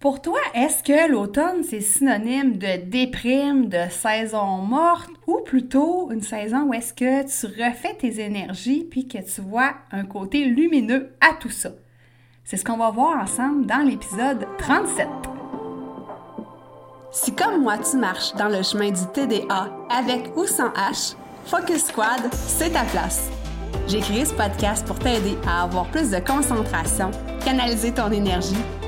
Pour toi, est-ce que l'automne, c'est synonyme de déprime, de saison morte, ou plutôt une saison où est-ce que tu refais tes énergies puis que tu vois un côté lumineux à tout ça? C'est ce qu'on va voir ensemble dans l'épisode 37. Si comme moi tu marches dans le chemin du TDA avec ou sans H, Focus Squad, c'est ta place. J'ai créé ce podcast pour t'aider à avoir plus de concentration, canaliser ton énergie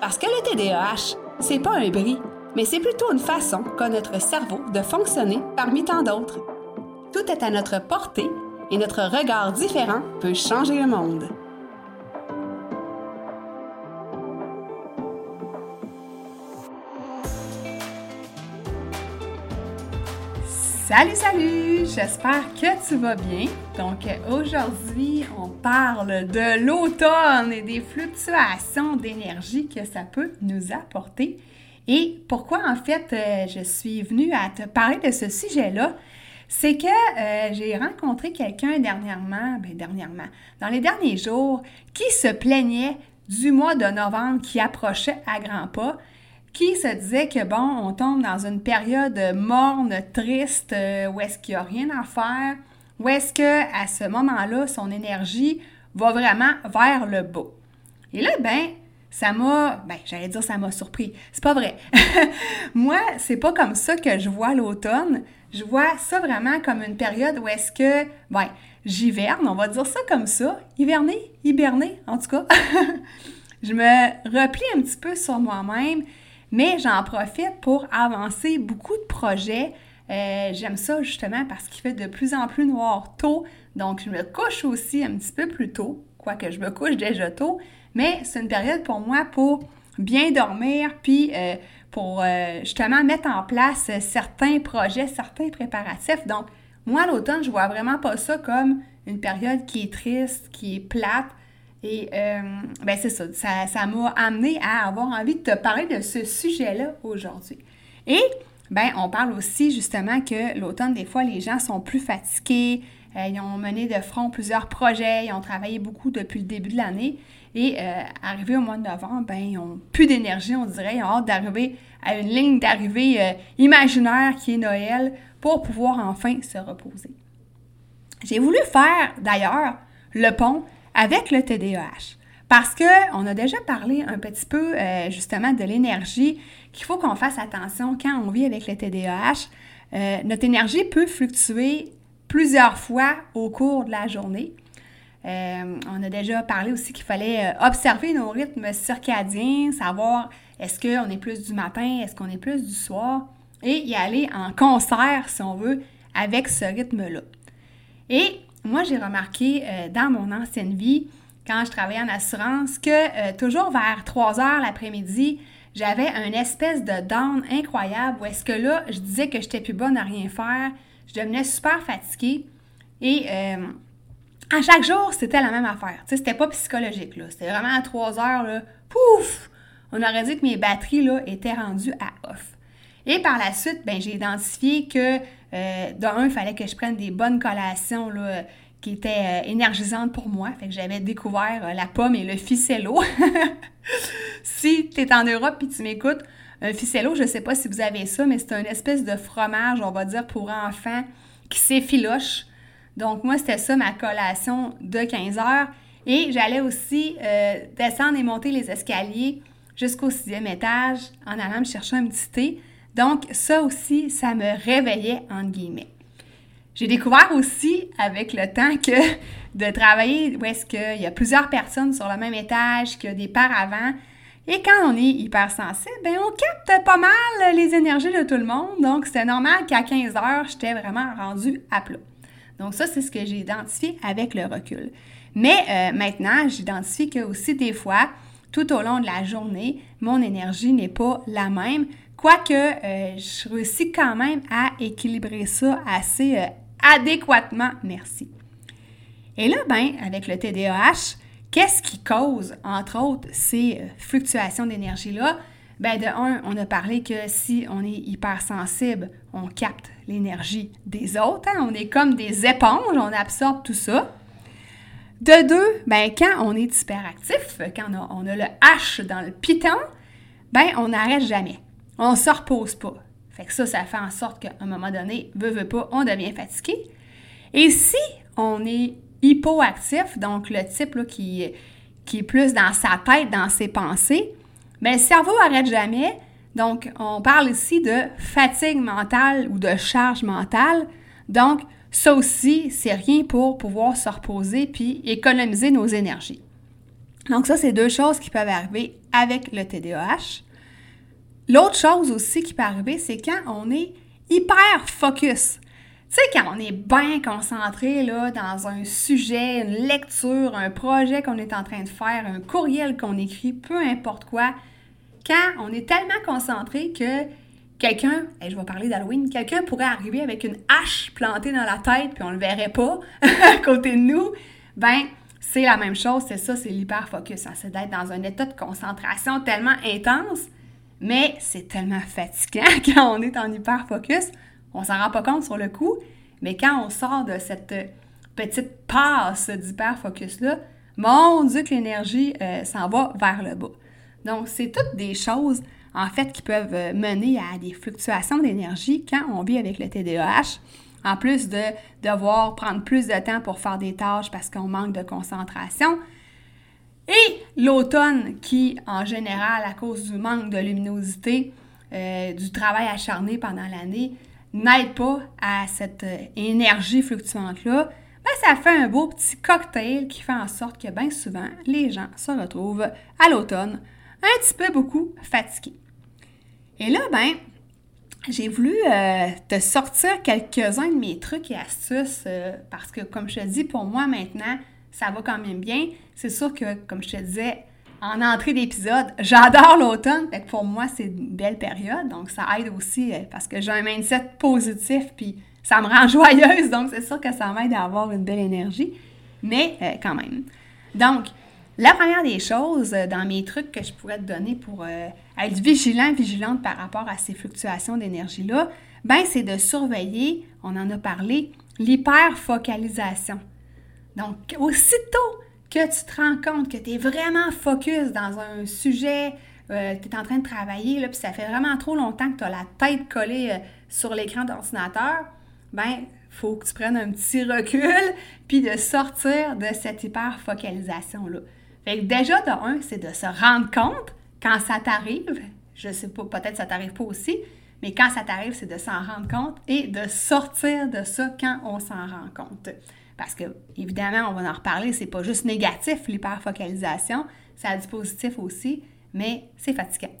Parce que le TDAH, c'est pas un bris, mais c'est plutôt une façon qu'a notre cerveau de fonctionner parmi tant d'autres. Tout est à notre portée et notre regard différent peut changer le monde. Salut, salut! J'espère que tu vas bien. Donc aujourd'hui, on parle de l'automne et des fluctuations d'énergie que ça peut nous apporter. Et pourquoi en fait euh, je suis venue à te parler de ce sujet-là? C'est que euh, j'ai rencontré quelqu'un dernièrement, ben dernièrement, dans les derniers jours, qui se plaignait du mois de novembre qui approchait à grands pas qui se disait que bon, on tombe dans une période morne, triste, euh, où est-ce qu'il n'y a rien à faire, où est-ce que à ce moment-là, son énergie va vraiment vers le bas. Et là, ben, ça m'a, ben, j'allais dire ça m'a surpris. C'est pas vrai. Moi, c'est pas comme ça que je vois l'automne. Je vois ça vraiment comme une période où est-ce que, ben, j'hiverne, on va dire ça comme ça. Hiverner, hiberner, en tout cas. je me replie un petit peu sur moi-même mais j'en profite pour avancer beaucoup de projets. Euh, j'aime ça justement parce qu'il fait de plus en plus noir tôt, donc je me couche aussi un petit peu plus tôt, quoique je me couche déjà tôt, mais c'est une période pour moi pour bien dormir, puis euh, pour euh, justement mettre en place certains projets, certains préparatifs. Donc, moi, l'automne, je vois vraiment pas ça comme une période qui est triste, qui est plate. Et euh, ben c'est ça, ça m'a amené à avoir envie de te parler de ce sujet-là aujourd'hui. Et ben on parle aussi justement que l'automne, des fois, les gens sont plus fatigués, euh, ils ont mené de front plusieurs projets, ils ont travaillé beaucoup depuis le début de l'année. Et euh, arrivé au mois de novembre, ben, ils n'ont plus d'énergie, on dirait. Ils ont hâte d'arriver à une ligne d'arrivée imaginaire qui est Noël pour pouvoir enfin se reposer. J'ai voulu faire d'ailleurs le pont avec le TDAH. Parce qu'on a déjà parlé un petit peu euh, justement de l'énergie, qu'il faut qu'on fasse attention quand on vit avec le TDAH. Euh, notre énergie peut fluctuer plusieurs fois au cours de la journée. Euh, on a déjà parlé aussi qu'il fallait observer nos rythmes circadiens, savoir est-ce qu'on est plus du matin, est-ce qu'on est plus du soir, et y aller en concert, si on veut, avec ce rythme-là. Et moi, j'ai remarqué euh, dans mon ancienne vie, quand je travaillais en assurance, que euh, toujours vers 3 heures l'après-midi, j'avais un espèce de down incroyable où est-ce que là, je disais que j'étais plus bonne à rien faire, je devenais super fatiguée et euh, à chaque jour, c'était la même affaire. Tu sais, c'était pas psychologique, là. C'était vraiment à 3 heures, là, pouf! On aurait dit que mes batteries, là, étaient rendues à off. Et par la suite, ben, j'ai identifié que euh, d'un, il fallait que je prenne des bonnes collations qui étaient euh, énergisantes pour moi. Fait que j'avais découvert euh, la pomme et le ficello. si tu es en Europe et tu m'écoutes, un ficello, je ne sais pas si vous avez ça, mais c'est une espèce de fromage, on va dire, pour enfants qui s'effiloche. Donc, moi, c'était ça ma collation de 15 heures. Et j'allais aussi descendre et monter les escaliers jusqu'au sixième étage en allant me chercher un petit thé. Donc, ça aussi, ça me réveillait, entre guillemets. J'ai découvert aussi, avec le temps, que de travailler où est-ce qu'il y a plusieurs personnes sur le même étage, qu'il y a des paravents, et quand on est hypersensible, ben on capte pas mal les énergies de tout le monde. Donc, c'est normal qu'à 15 heures, j'étais vraiment rendue à plat. Donc, ça, c'est ce que j'ai identifié avec le recul. Mais euh, maintenant, j'identifie que aussi des fois, tout au long de la journée, mon énergie n'est pas la même. Quoique, euh, je réussis quand même à équilibrer ça assez euh, adéquatement. Merci. Et là, ben, avec le TDAH, qu'est-ce qui cause, entre autres, ces euh, fluctuations d'énergie-là? Ben, de un, on a parlé que si on est hypersensible, on capte l'énergie des autres. Hein? On est comme des éponges, on absorbe tout ça. De deux, ben, quand on est hyperactif, quand on a, le H dans le piton, ben, on n'arrête jamais. On ne se repose pas. Fait que ça, ça fait en sorte qu'à un moment donné, veut, veut pas, on devient fatigué. Et si on est hypoactif, donc le type qui, qui est plus dans sa tête, dans ses pensées, mais le cerveau n'arrête jamais. Donc, on parle ici de fatigue mentale ou de charge mentale. Donc, ça aussi, c'est rien pour pouvoir se reposer puis économiser nos énergies. Donc, ça, c'est deux choses qui peuvent arriver avec le TDAH. L'autre chose aussi qui peut arriver, c'est quand on est hyper focus. Tu sais, quand on est bien concentré là, dans un sujet, une lecture, un projet qu'on est en train de faire, un courriel qu'on écrit, peu importe quoi, quand on est tellement concentré que quelqu'un, et je vais parler d'Halloween, quelqu'un pourrait arriver avec une hache plantée dans la tête puis on le verrait pas à côté de nous, ben c'est la même chose, c'est ça, c'est l'hyper-focus. Hein. c'est d'être dans un état de concentration tellement intense, mais c'est tellement fatigant quand on est en hyper-focus on s'en rend pas compte sur le coup, mais quand on sort de cette petite passe d'hyper-focus-là, mon Dieu que l'énergie euh, s'en va vers le bas. Donc, c'est toutes des choses, en fait, qui peuvent euh, mener à des fluctuations d'énergie quand on vit avec le TDAH, en plus de devoir prendre plus de temps pour faire des tâches parce qu'on manque de concentration. Et l'automne qui, en général, à cause du manque de luminosité, euh, du travail acharné pendant l'année, n'aide pas à cette euh, énergie fluctuante-là, ben, ça fait un beau petit cocktail qui fait en sorte que bien souvent, les gens se retrouvent à l'automne un petit peu beaucoup fatigués. Et là, ben, j'ai voulu euh, te sortir quelques-uns de mes trucs et astuces parce que, comme je te dis, pour moi maintenant, ça va quand même bien. C'est sûr que, comme je te disais, en entrée d'épisode, j'adore l'automne. Que pour moi, c'est une belle période. Donc, ça aide aussi euh, parce que j'ai un mindset positif, puis ça me rend joyeuse. Donc, c'est sûr que ça m'aide à avoir une belle énergie. Mais euh, quand même. Donc, la première des choses euh, dans mes trucs que je pourrais te donner pour être vigilant, vigilante par rapport à ces fluctuations d'énergie-là, ben, c'est de surveiller, on en a parlé, l'hyperfocalisation. Donc, aussitôt que tu te rends compte que tu es vraiment focus dans un sujet, euh, tu es en train de travailler, puis ça fait vraiment trop longtemps que tu as la tête collée euh, sur l'écran d'ordinateur, ben faut que tu prennes un petit recul, puis de sortir de cette hyper-focalisation-là. Fait que déjà, de un, c'est de se rendre compte quand ça t'arrive, je sais pas, peut-être ça t'arrive pas aussi, mais quand ça t'arrive, c'est de s'en rendre compte et de sortir de ça quand on s'en rend compte. Parce que, évidemment, on va en reparler, c'est pas juste négatif l'hyperfocalisation, ça a du positif aussi, mais c'est fatigant.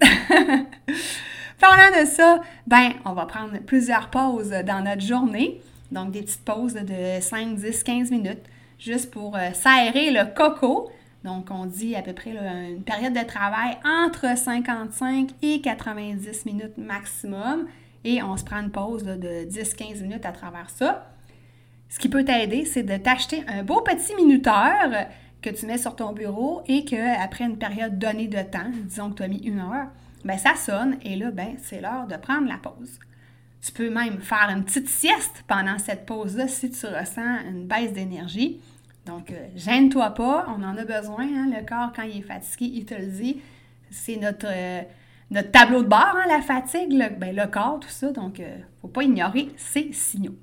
Parlant de ça, ben, on va prendre plusieurs pauses dans notre journée. Donc, des petites pauses de 5, 10, 15 minutes, juste pour euh, s'aérer le coco. Donc, on dit à peu près une période de travail entre 55 et 90 minutes maximum. Et on se prend une pause de 10-15 minutes à travers ça. Ce qui peut t'aider, c'est de t'acheter un beau petit minuteur que tu mets sur ton bureau et qu'après une période donnée de temps, disons que tu as mis une heure, ben ça sonne et là, ben, c'est l'heure de prendre la pause. Tu peux même faire une petite sieste pendant cette pause-là si tu ressens une baisse d'énergie. Donc, euh, gêne-toi pas, on en a besoin. Hein, le corps, quand il est fatigué, il te le dit. C'est notre, euh, tableau de bord, hein, la fatigue, le, ben, le corps, tout ça. Donc, il euh, ne faut pas ignorer ces signaux.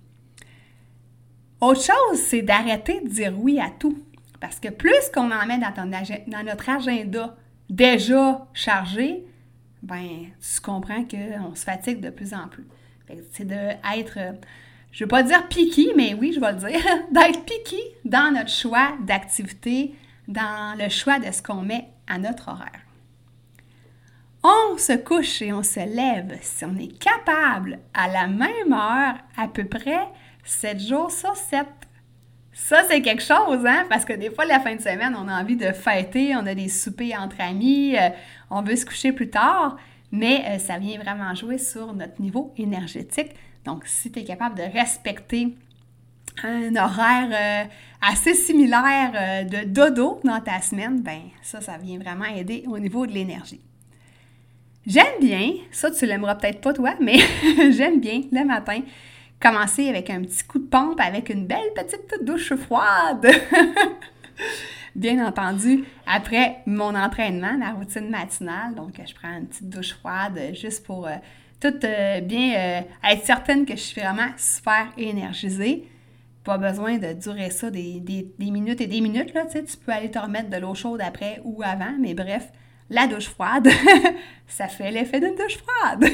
Autre chose, c'est d'arrêter de dire oui à tout. Parce que plus qu'on en met dans, dans notre agenda déjà chargé, ben, tu comprends qu'on se fatigue de plus en plus. C'est d'être, je ne veux pas dire piqué, mais oui, je vais le dire, d'être piqué dans notre choix d'activité, dans le choix de ce qu'on met à notre horaire. On se couche et on se lève si on est capable à la même heure à peu près 7 jours sur 7. Ça, c'est quelque chose, hein? Parce que des fois, la fin de semaine, on a envie de fêter, on a des soupers entre amis, euh, on veut se coucher plus tard, mais euh, ça vient vraiment jouer sur notre niveau énergétique. Donc, si tu es capable de respecter un horaire euh, assez similaire de dodo dans ta semaine, ben ça, ça vient vraiment aider au niveau de l'énergie. J'aime bien, ça tu l'aimeras peut-être pas toi, mais j'aime bien le matin commencer avec un petit coup de pompe avec une belle petite douche froide. bien entendu, après mon entraînement, la routine matinale, donc je prends une petite douche froide juste pour euh, tout euh, bien euh, être certaine que je suis vraiment super énergisée. Pas besoin de durer ça des, minutes et des minutes, là, tu peux aller te remettre de l'eau chaude après ou avant, mais bref, la douche froide, ça fait l'effet d'une douche froide.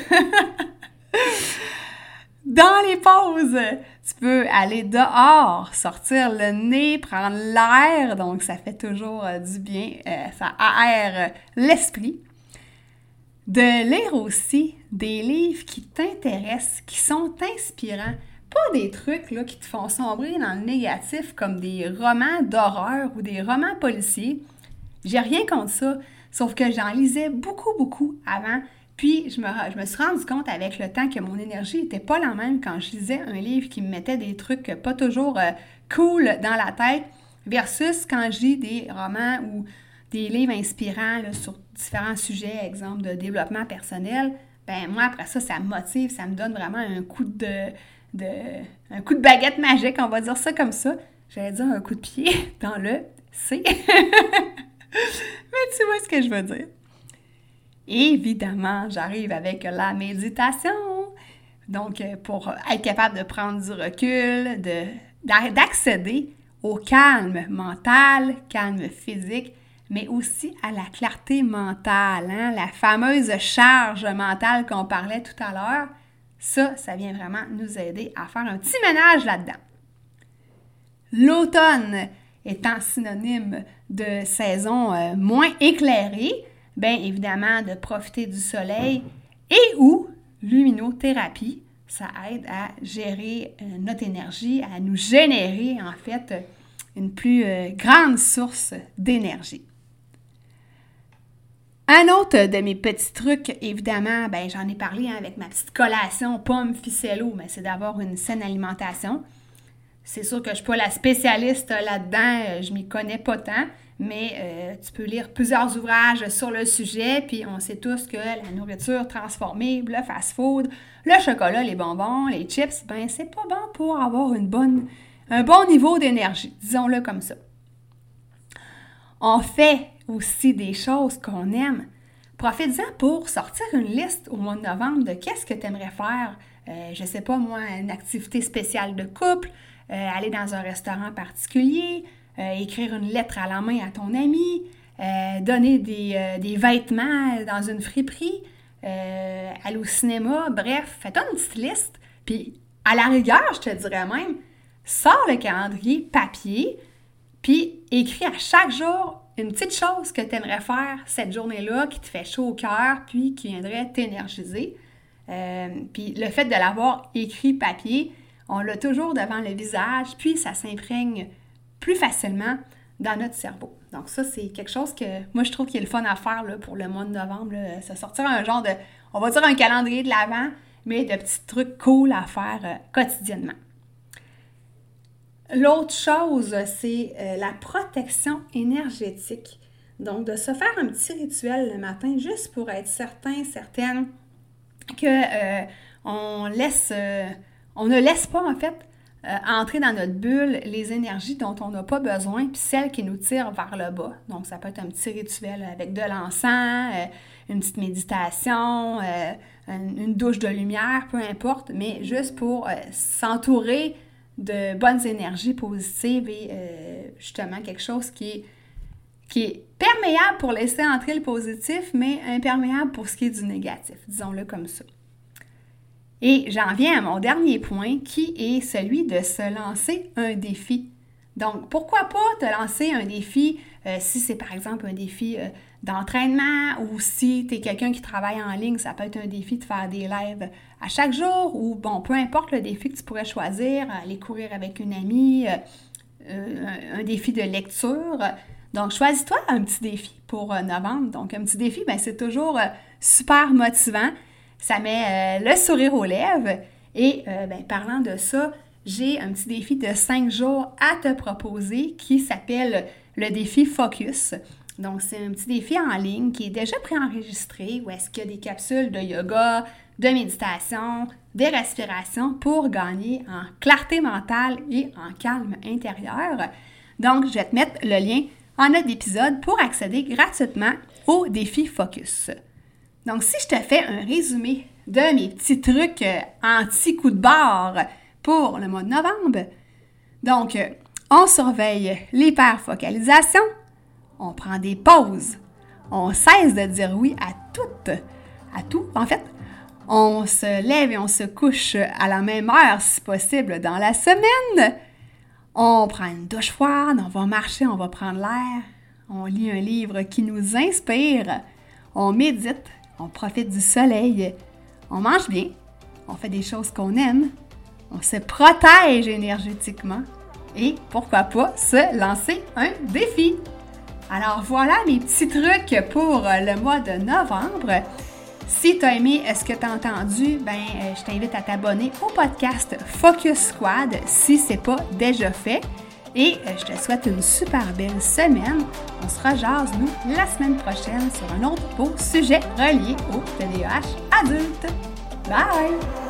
Dans les pauses, tu peux aller dehors, sortir le nez, prendre l'air, donc ça fait toujours euh, du bien, euh, ça aère l'esprit. De lire aussi des livres qui t'intéressent, qui sont inspirants, pas des trucs qui te font sombrer dans le négatif comme des romans d'horreur ou des romans policiers. J'ai rien contre ça, sauf que j'en lisais beaucoup, beaucoup avant puis, je me, suis rendu compte avec le temps que mon énergie n'était pas la même quand je lisais un livre qui me mettait des trucs pas toujours euh, cool dans la tête versus quand je lis des romans ou des livres inspirants sur différents sujets, exemple de développement personnel. Ben moi, après ça, ça me motive, ça me donne vraiment un coup de, de un coup de baguette magique, on va dire ça comme ça. J'allais dire un coup de pied dans le C. Mais tu vois ce que je veux dire. Évidemment, j'arrive avec la méditation. Donc, euh, pour être capable de prendre du recul, d'accéder au calme mental, calme physique, mais aussi à la clarté mentale, hein, la fameuse charge mentale qu'on parlait tout à l'heure. Ça, ça vient vraiment nous aider à faire un petit ménage là-dedans. L'automne étant synonyme de saison euh, moins éclairée, bien évidemment de profiter du soleil et ou luminothérapie. Ça aide à gérer euh, notre énergie, à nous générer en fait une plus euh, grande source d'énergie. Un autre de mes petits trucs, évidemment, ben, j'en ai parlé hein, avec ma petite collation pomme ficello, mais c'est d'avoir une saine alimentation. C'est sûr que je ne suis pas la spécialiste là-dedans, euh, je m'y connais pas tant, mais euh, tu peux lire plusieurs ouvrages sur le sujet, puis on sait tous que la nourriture transformée, le fast-food, le chocolat, les bonbons, les chips, ben c'est pas bon pour avoir un bon niveau d'énergie, disons-le comme ça. On fait aussi des choses qu'on aime. Profite-en pour sortir une liste au mois de novembre de qu'est-ce que tu aimerais faire. Euh, je sais pas moi, une activité spéciale de couple, euh, aller dans un restaurant particulier, euh, écrire une lettre à la main à ton ami, euh, donner des, euh, des, vêtements dans une friperie, aller au cinéma, bref, fais-toi une petite liste. Puis, à la rigueur, je te dirais même, sors le calendrier papier, puis écris à chaque jour une petite chose que tu aimerais faire cette journée-là qui te fait chaud au cœur, puis qui viendrait t'énergiser. puis le fait de l'avoir écrit papier, on l'a toujours devant le visage, puis ça s'imprègne plus facilement dans notre cerveau. Donc ça, c'est quelque chose que moi, je trouve qu'il est le fun à faire là, pour le mois de novembre. Ça sortira un genre de, on va dire un calendrier de l'avant, mais de petits trucs cool à faire euh, quotidiennement. L'autre chose, c'est euh, la protection énergétique. Donc, de se faire un petit rituel le matin juste pour être certain, certaine que euh, on laisse, on ne laisse pas en fait euh, entrer dans notre bulle les énergies dont on n'a pas besoin, puis celles qui nous tirent vers le bas. Donc, ça peut être un petit rituel avec de l'encens, euh, une petite méditation, euh, une, douche de lumière, peu importe, mais juste pour s'entourer de bonnes énergies positives et justement quelque chose qui est, qui est perméable pour laisser entrer le positif, mais imperméable pour ce qui est du négatif, disons-le comme ça. Et j'en viens à mon dernier point qui est celui de se lancer un défi. Donc, pourquoi pas te lancer un défi euh, si c'est par exemple un défi euh, d'entraînement ou si tu es quelqu'un qui travaille en ligne, ça peut être un défi de faire des lives à chaque jour ou bon, peu importe le défi que tu pourrais choisir, aller courir avec une amie, euh, un défi de lecture. Donc, choisis-toi un petit défi pour novembre. Donc, un petit défi, ben, c'est toujours super motivant. Ça met le sourire aux lèvres. Et ben, parlant de ça, j'ai un petit défi de 5 jours à te proposer qui s'appelle le défi Focus. Donc, c'est un petit défi en ligne qui est déjà préenregistré où est-ce qu'il y a des capsules de yoga, de méditation, des respirations pour gagner en clarté mentale et en calme intérieur. Donc, je vais te mettre le lien en note d'épisode pour accéder gratuitement au défi Focus. Donc, si je te fais un résumé de mes petits trucs euh, anti-coup de barre pour le mois de novembre, donc, on surveille l'hyperfocalisation, on prend des pauses, on cesse de dire oui à tout, à tout en fait. On se lève et on se couche à la même heure si possible dans la semaine. On prend une douche froide, on va marcher, on va prendre l'air, on lit un livre qui nous inspire, on médite, on profite du soleil, on mange bien, on fait des choses qu'on aime, on se protège énergétiquement et pourquoi pas se lancer un défi. Alors voilà mes petits trucs pour le mois de novembre. Si tu as aimé ce que tu as entendu, ben, euh, je t'invite à t'abonner au podcast Focus Squad si ce n'est pas déjà fait. Et euh, je te souhaite une super belle semaine. On se rejase, nous, la semaine prochaine sur un autre beau sujet relié au TDAH adulte. Bye!